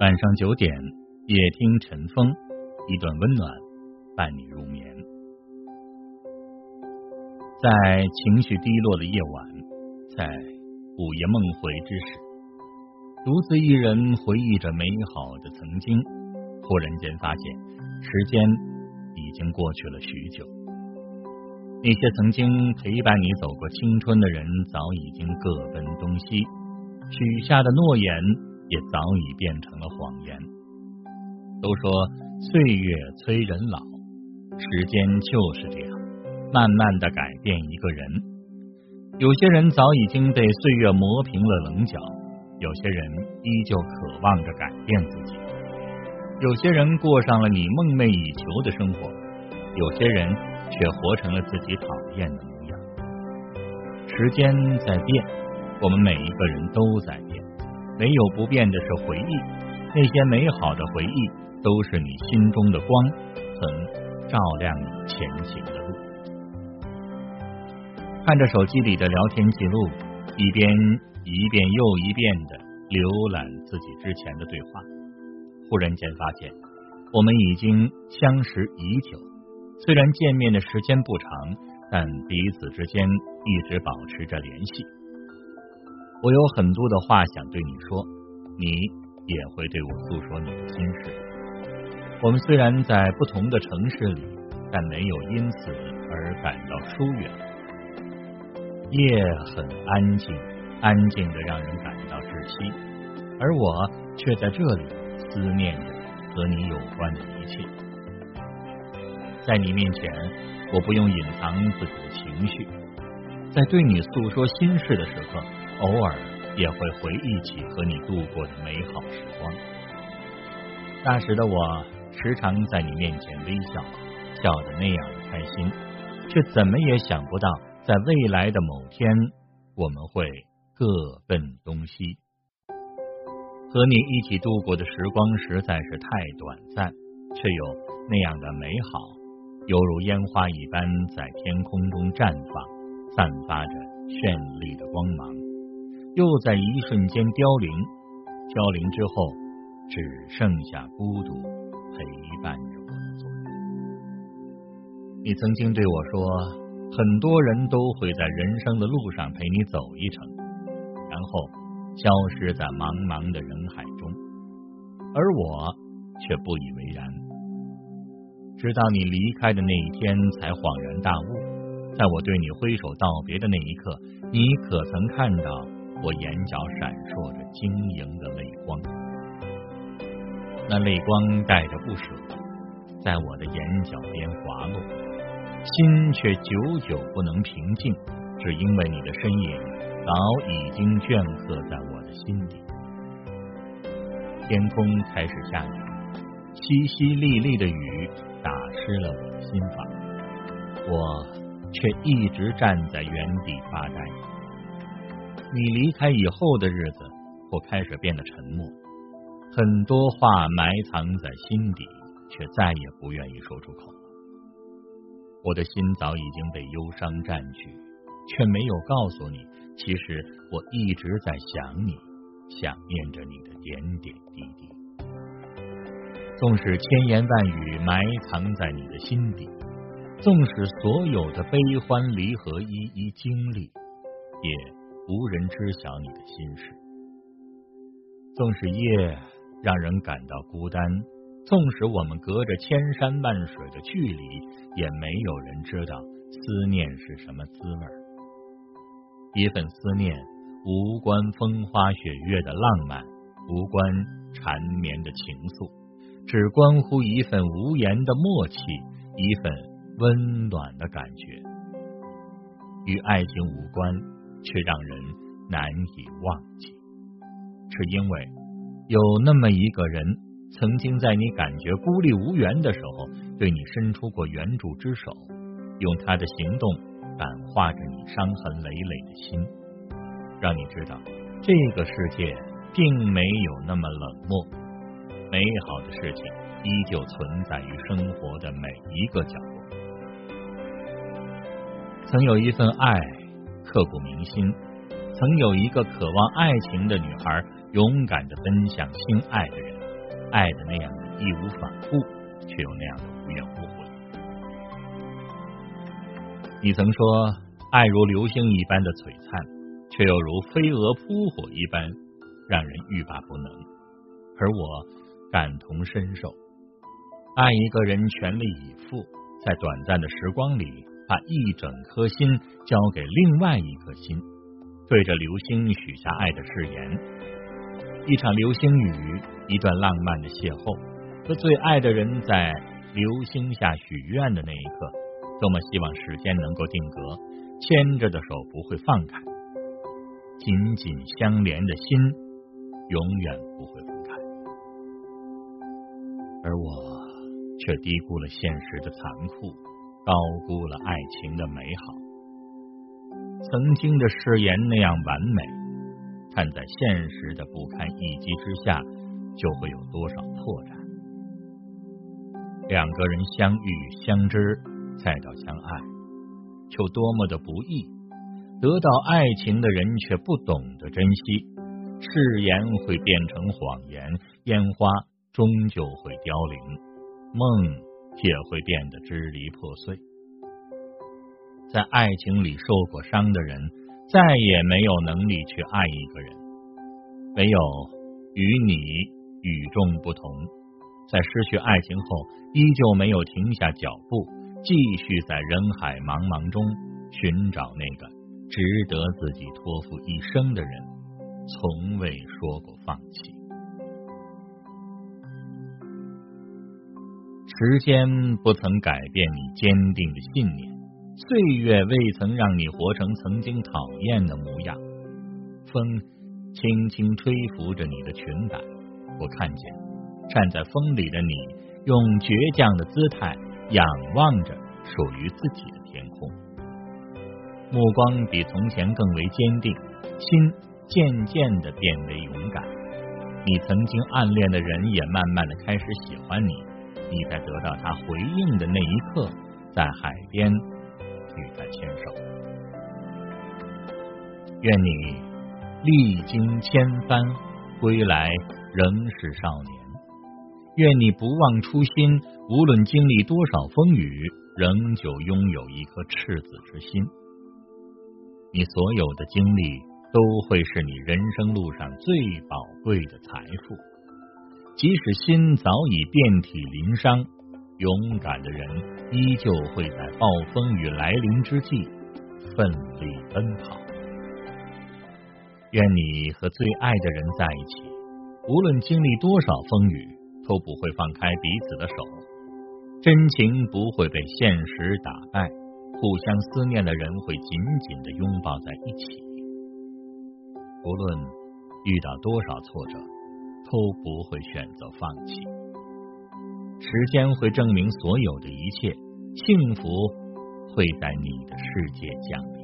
晚上九点，夜听晨风，一段温暖伴你入眠。在情绪低落的夜晚，在午夜梦回之时，独自一人回忆着美好的曾经，忽然间发现时间已经过去了许久。那些曾经陪伴你走过青春的人，早已经各奔东西，许下的诺言。也早已变成了谎言。都说岁月催人老，时间就是这样，慢慢的改变一个人。有些人早已经被岁月磨平了棱角，有些人依旧渴望着改变自己。有些人过上了你梦寐以求的生活，有些人却活成了自己讨厌的模样。时间在变，我们每一个人都在。没有不变的是回忆，那些美好的回忆都是你心中的光，曾照亮你前行的路。看着手机里的聊天记录，一边一遍又一遍的浏览自己之前的对话，忽然间发现，我们已经相识已久。虽然见面的时间不长，但彼此之间一直保持着联系。我有很多的话想对你说，你也会对我诉说你的心事。我们虽然在不同的城市里，但没有因此而感到疏远。夜很安静，安静的让人感到窒息，而我却在这里思念着和你有关的一切。在你面前，我不用隐藏自己的情绪，在对你诉说心事的时刻。偶尔也会回忆起和你度过的美好时光。那时的我时常在你面前微笑，笑得那样的开心，却怎么也想不到，在未来的某天，我们会各奔东西。和你一起度过的时光实在是太短暂，却又那样的美好，犹如烟花一般在天空中绽放，散发着绚丽的光芒。又在一瞬间凋零，凋零之后，只剩下孤独陪伴着我的昨日。你曾经对我说，很多人都会在人生的路上陪你走一程，然后消失在茫茫的人海中，而我却不以为然。直到你离开的那一天，才恍然大悟，在我对你挥手道别的那一刻，你可曾看到？我眼角闪烁着晶莹的泪光，那泪光带着不舍，在我的眼角边滑落，心却久久不能平静，只因为你的身影早已经镌刻在我的心里。天空开始下雨，淅淅沥沥的雨打湿了我的心房，我却一直站在原地发呆。你离开以后的日子，我开始变得沉默，很多话埋藏在心底，却再也不愿意说出口。我的心早已经被忧伤占据，却没有告诉你，其实我一直在想你，想念着你的点点滴滴。纵使千言万语埋藏在你的心底，纵使所有的悲欢离合一一经历，也。无人知晓你的心事，纵使夜让人感到孤单，纵使我们隔着千山万水的距离，也没有人知道思念是什么滋味。一份思念，无关风花雪月的浪漫，无关缠绵的情愫，只关乎一份无言的默契，一份温暖的感觉，与爱情无关。却让人难以忘记，是因为有那么一个人，曾经在你感觉孤立无援的时候，对你伸出过援助之手，用他的行动感化着你伤痕累累的心，让你知道这个世界并没有那么冷漠，美好的事情依旧存在于生活的每一个角落。曾有一份爱。刻骨铭心。曾有一个渴望爱情的女孩，勇敢的奔向心爱的人。爱的那样的义无反顾，却又那样的无怨无悔。你曾说，爱如流星一般的璀璨，却又如飞蛾扑火一般，让人欲罢不能。而我感同身受，爱一个人全力以赴，在短暂的时光里，把一整颗心交给另外一颗心，对着流星许下爱的誓言。一场流星雨，一段浪漫的邂逅，和最爱的人在流星下许愿的那一刻，多么希望时间能够定格，牵着的手不会放开，紧紧相连的心永远不会分开。而我却低估了现实的残酷，高估了爱情的美好。曾经的誓言那样完美。看在现实的不堪一击之下，就会有多少破绽？两个人相遇相知，再到相爱，就多么的不易。得到爱情的人却不懂得珍惜，誓言会变成谎言，烟花终究会凋零，梦也会变得支离破碎。在爱情里受过伤的人。再也没有能力去爱一个人，唯有与你与众不同，在失去爱情后，依旧没有停下脚步，继续在人海茫茫中寻找那个值得自己托付一生的人，从未说过放弃。时间不曾改变你坚定的信念。岁月未曾让你活成曾经讨厌的模样，风轻轻吹拂着你的裙摆，我看见站在风里的你，用倔强的姿态仰望着属于自己的天空，目光比从前更为坚定，心渐渐的变为勇敢。你曾经暗恋的人也慢慢的开始喜欢你，你在得到他回应的那一刻，在海边。与他牵手，愿你历经千帆归来仍是少年。愿你不忘初心，无论经历多少风雨，仍旧拥有一颗赤子之心。你所有的经历都会是你人生路上最宝贵的财富。即使心早已遍体鳞伤。勇敢的人依旧会在暴风雨来临之际奋力奔跑。愿你和最爱的人在一起，无论经历多少风雨，都不会放开彼此的手。真情不会被现实打败，互相思念的人会紧紧的拥抱在一起。无论遇到多少挫折，都不会选择放弃。时间会证明所有的一切，幸福会在你的世界降临。